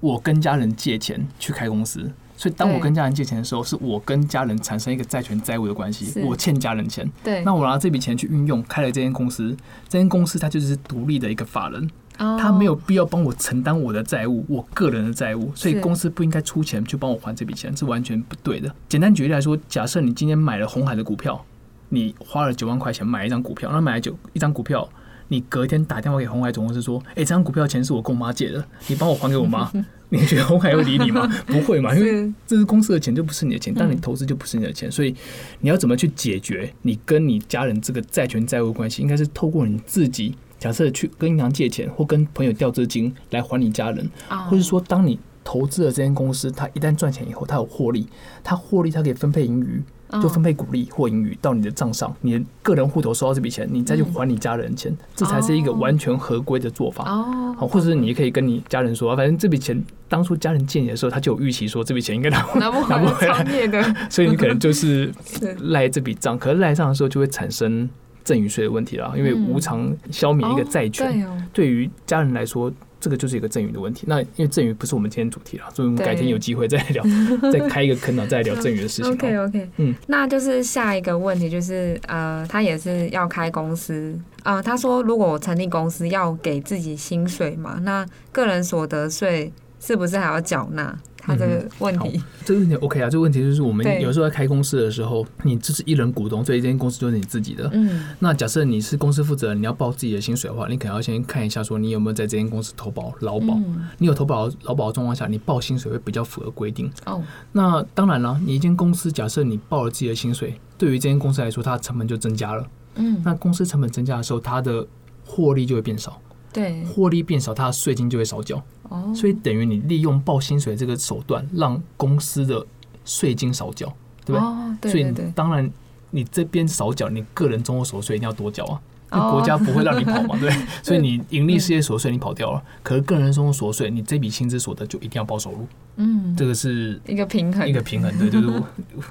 我跟家人借钱去开公司，所以当我跟家人借钱的时候，是我跟家人产生一个债权债务的关系，我欠家人钱。对，那我拿这笔钱去运用，开了这间公司，这间公司它就是独立的一个法人，他没有必要帮我承担我的债务，我个人的债务，所以公司不应该出钱去帮我还这笔钱，是完全不对的。简单举例来说，假设你今天买了红海的股票，你花了九万块钱买一张股票，那买了九一张股票。你隔天打电话给红海总公司说：“哎、欸，这张股票钱是我跟我妈借的，你帮我还给我妈。”你觉得红海会理你吗？不会嘛，因为这是公司的钱，就不是你的钱。但你投资就不是你的钱，所以你要怎么去解决你跟你家人这个债权债务关系？应该是透过你自己，假设去跟银行借钱，或跟朋友调资金来还你家人，或者说当你投资了这间公司，它一旦赚钱以后，它有获利，它获利它可以分配盈余。就分配股利或盈余到你的账上，你的个人户头收到这笔钱，你再去还你家人钱，这才是一个完全合规的做法。哦，或者是你可以跟你家人说，反正这笔钱当初家人借你的时候，他就有预期说这笔钱应该拿拿不拿不回来，所以你可能就 是赖这笔账，可是赖账的时候就会产生赠与税的问题了，因为无偿消灭一个债权，对于家人来说。这个就是一个赠与的问题。那因为赠与不是我们今天主题了，所以我们改天有机会再聊，再开一个坑呢，再聊赠与的事情。OK OK，嗯，那就是下一个问题就是呃，他也是要开公司啊、呃。他说，如果我成立公司要给自己薪水嘛，那个人所得税是不是还要缴纳？他的问题，这个问题 OK 啊。这个问题就是我们有时候在开公司的时候，你就是一人股东，所以这间公司就是你自己的。嗯。那假设你是公司负责人，你要报自己的薪水的话，你可能要先看一下，说你有没有在这间公司投保劳保。你有投保劳保的状况下，你报薪水会比较符合规定。哦。那当然了，你一间公司假设你报了自己的薪水，对于这间公司来说，它的成本就增加了。嗯。那公司成本增加的时候，它的获利就会变少。对。获利变少，他的税金就会少缴。哦，所以等于你利用报薪水这个手段，让公司的税金少缴，对不对？哦，对对对。所以当然，你这边少缴，你个人综合所得税一定要多缴啊。国家不会让你跑嘛，对。所以你盈利事业所得税你跑掉了，可是个人生活所得税，你这笔薪资所得就一定要报收入。嗯，这个是一个平衡，一个平衡，对，就是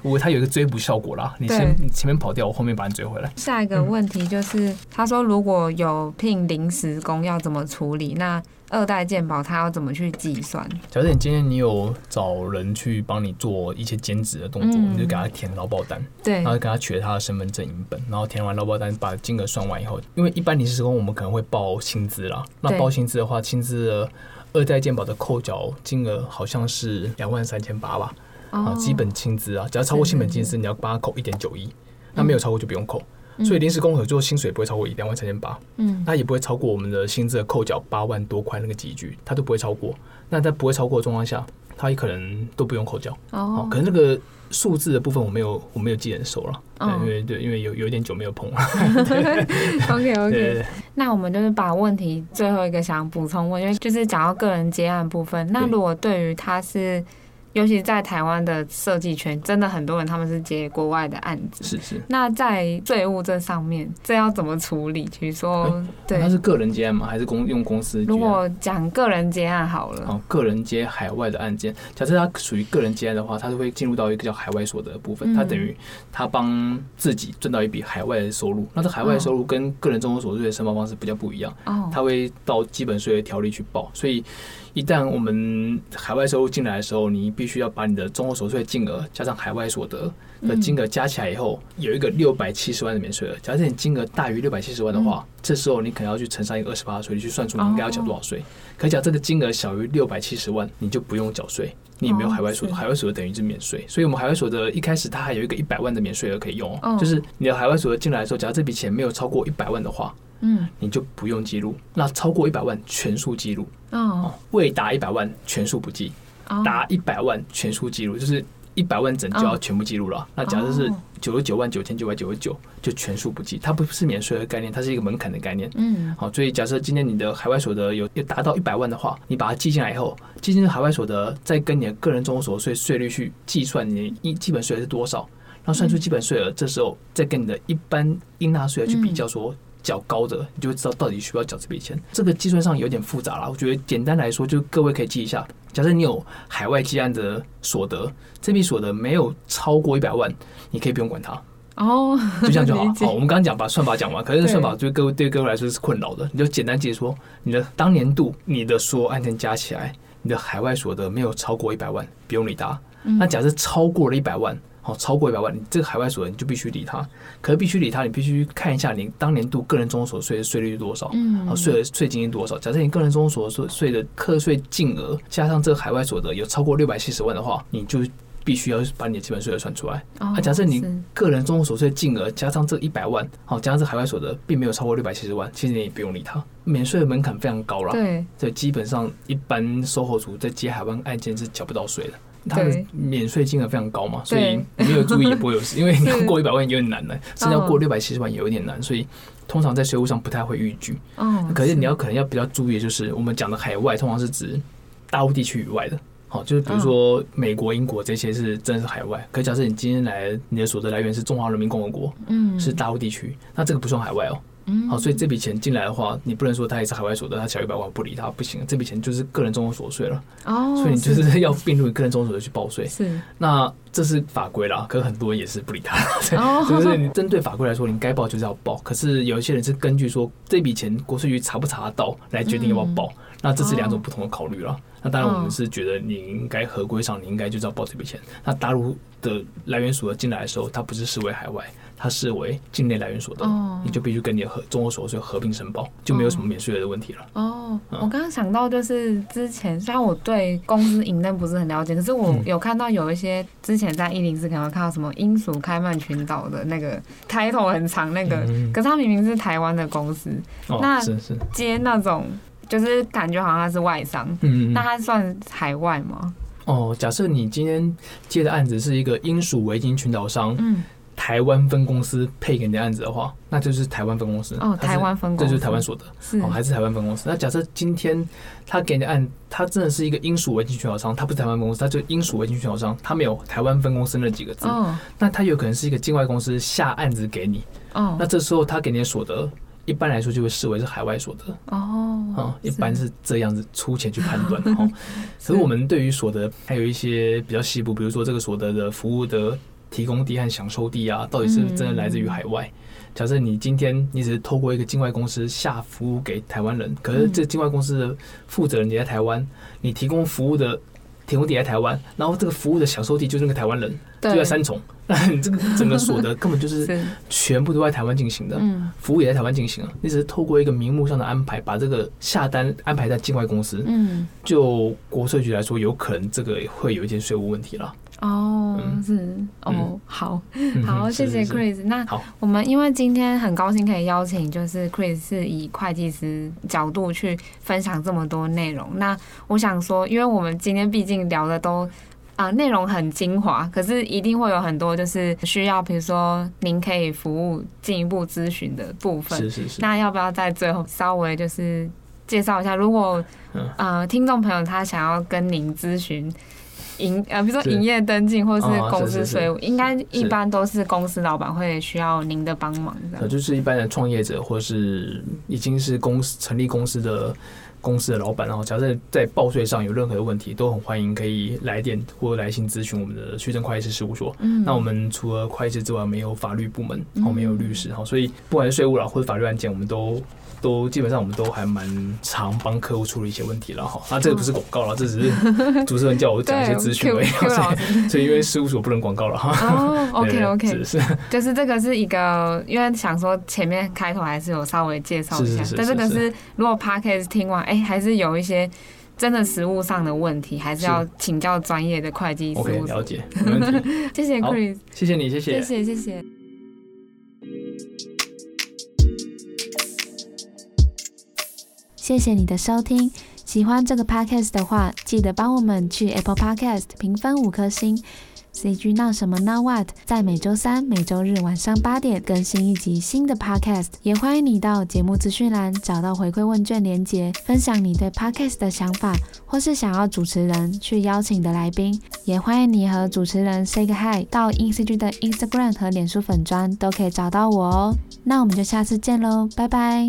我它有一个追捕效果啦。你先你前面跑掉，我后面把你追回来。下一个问题就是，他说如果有聘临时工要怎么处理？那二代健保它要怎么去计算？假设你今天你有找人去帮你做一些兼职的动作，嗯、你就给他填劳保单，对，然后给他取了他的身份证影本，然后填完劳保单，把金额算完以后，因为一般临时工我们可能会报薪资啦，那报薪资的话，薪资的二代健保的扣缴金额好像是两万三千八吧，啊、哦，基本薪资啊，只要超过基本薪资，你要帮他扣一点九一，那没有超过就不用扣。所以临时工合作薪水不会超过一两万三千八，嗯，那也不会超过我们的薪资的扣缴八万多块那个集聚，它都不会超过。那在不会超过的状况下，它也可能都不用扣缴。哦，可能那个数字的部分我没有我没有记很熟了，哦，因为对，因为有有点久没有碰了。OK OK，那我们就是把问题最后一个想补充问，因为就是讲到个人接案部分。那如果对于他是尤其在台湾的设计圈，真的很多人他们是接国外的案子。是是。那在税务这上面，这要怎么处理？比如说，欸、对，那是个人接案吗？还是公用公司？如果讲个人接案好了。哦，个人接海外的案件，假设他属于个人接案的话，他就会进入到一个叫海外所得的部分。他、嗯、等于他帮自己赚到一笔海外的收入。那这海外收入跟个人综合所得税的申报方式比较不一样。哦。他会到基本税的条例去报，所以。一旦我们海外收入进来的时候，你必须要把你的综合所得税金额加上海外所得的金额加起来以后，有一个六百七十万的免税额。假设你金额大于六百七十万的话，这时候你可能要去乘上一个二十八的税率，去算出你应该要缴多少税。可以讲这个金额小于六百七十万，你就不用缴税，你也没有海外所得，海外所得等于是免税。所以我们海外所得一开始它还有一个一百万的免税额可以用，就是你的海外所得进来的时候，假如这笔钱没有超过一百万的话。嗯，你就不用记录。那超过一百万全数记录。哦，未达一百万全数不记。达一百万全数记录，就是一百万整就要全部记录了。那假设是九十九万九千九百九十九，就全数不计。它不是免税的概念，它是一个门槛的概念。嗯，好，所以假设今天你的海外所得有有达到一百万的话，你把它记进来以后，记进海外所得，再跟你的个人综合所得税税率去计算你的一基本税额是多少，然后算出基本税额，这时候再跟你的一般应纳税额去比较说。较高的，你就会知道到底需要缴这笔钱。这个计算上有点复杂了，我觉得简单来说，就各位可以记一下。假设你有海外积案的所得，这笔所得没有超过一百万，你可以不用管它。哦，就这样就好。好，我们刚刚讲把算法讲完，可是算法对各位对各位来说是困扰的。你就简单解说，你的当年度你的所有案件加起来，你的海外所得没有超过一百万，不用理它。那假设超过了一百万。哦，超过一百万，你这个海外所得你就必须理它。可是必须理它，你必须看一下你当年度个人综合所得税的税率是多少，嗯，啊，税额税金是多少？假设你个人综合所得税的课税净额加上这个海外所得有超过六百七十万的话，你就必须要把你的基本税额算出来。啊，假设你个人综合所得税金额加上这一百万，好，加上这海外所得并没有超过六百七十万，其实你也不用理它。免税的门槛非常高了，对，所以基本上一般售后组在接海外案件是缴不到税的。它的免税金额非常高嘛，所以没有注意也不会有事，因为 你要过一百万有点难的，甚至要过六百七十万也有点难，所以通常在税务上不太会逾矩。哦，可是你要可能要比较注意的就是，我们讲的海外通常是指大陆地区以外的，好，就是比如说美国、英国这些是真的是海外。可假设你今天来，你的所得来源是中华人民共和国，嗯，是大陆地区，那这个不算海外哦。嗯好，所以这笔钱进来的话，你不能说它也是海外所得，它小于一百万不理它不行，这笔钱就是个人综合所得税了。哦，所以你就是要并入个人综合所得去报税。是，那这是法规啦，可是很多人也是不理它。哦，就是你针对法规来说，你该报就是要报。可是有一些人是根据说这笔钱国税局查不查得到来决定要不要报，那这是两种不同的考虑了。那当然我们是觉得你应该合规上，你应该就是要报这笔钱。那大陆的来源所得进来的时候，它不是视为海外。它视为境内来源所得，你就必须跟你的合综合所得税合并申报，就没有什么免税额的问题了。哦，我刚刚想到就是之前，虽然我对公司营登不是很了解，可是我有看到有一些之前在一零四可能看到什么英属开曼群岛的那个抬头很长那个，可是它明明是台湾的公司，那接那种就是感觉好像他是外商，嗯那他算海外吗？哦，假设你今天接的案子是一个英属维京群岛商，嗯。台湾分公司配给你的案子的话，那就是台湾分公司哦，台湾分公司，这就是台湾所得是哦，还是台湾分公司？那假设今天他给你的案，他真的是一个英属维京群岛商，他不是台湾分公司，他就英属维京群岛商，他没有台湾分公司那几个字，哦，那他有可能是一个境外公司下案子给你，哦，那这时候他给你的所得，一般来说就会视为是海外所得哦，嗯，一般是这样子粗浅去判断的哦。可是我们对于所得还有一些比较细部，比如说这个所得的服务的。提供地和享受地啊，到底是真的来自于海外？嗯、假设你今天你只是透过一个境外公司下服务给台湾人，可是这境外公司的负责人也在台湾，你提供服务的提供地在台湾，然后这个服务的享受地就是那个台湾人，就在三重，那你这个整个所得根本就是 全部都在台湾进行的，服务也在台湾进行啊，你只是透过一个名目上的安排，把这个下单安排在境外公司，嗯，就国税局来说，有可能这个会有一些税务问题了。哦，是。哦，好。好，谢谢 Chris。那我们因为今天很高兴可以邀请，就是 Chris 是以会计师角度去分享这么多内容。那我想说，因为我们今天毕竟聊的都啊内容很精华，可是一定会有很多就是需要，比如说您可以服务进一步咨询的部分。是是是。那要不要在最后稍微就是介绍一下，如果呃听众朋友他想要跟您咨询？营呃，比如说营业登记或是公司税务，应该一般都是公司老板会需要您的帮忙的。就是一般的创业者或是已经是公司成立公司的。公司的老板，然后假设在报税上有任何的问题，都很欢迎可以来电或来信咨询我们的虚正会计师事务所。嗯，那我们除了会计师之外，没有法律部门，然后没有律师，哈，所以不管是税务啦或者法律案件，我们都。都基本上我们都还蛮常帮客户处理一些问题了哈，那这个不是广告了，这只是 主持人叫我讲一些资讯而已，所以因为事务所不能广告了哈。哦，OK OK，是就是这个是一个，因为想说前面开头还是有稍微介绍一下，但这个是如果 Podcast 听完，哎，还是有一些真的实务上的问题，还是要请教专业的会计师。OK，了解，没问题。谢谢 Chris，谢谢你，谢谢，谢谢，谢谢。谢谢你的收听，喜欢这个 podcast 的话，记得帮我们去 Apple Podcast 评分五颗星。CG 闹什么闹 What 在每周三、每周日晚上八点更新一集新的 podcast，也欢迎你到节目资讯栏找到回馈问卷连结，分享你对 podcast 的想法，或是想要主持人去邀请的来宾，也欢迎你和主持人 say 个 hi，到 INCG 的 Instagram 和脸书粉专都可以找到我哦。那我们就下次见喽，拜拜。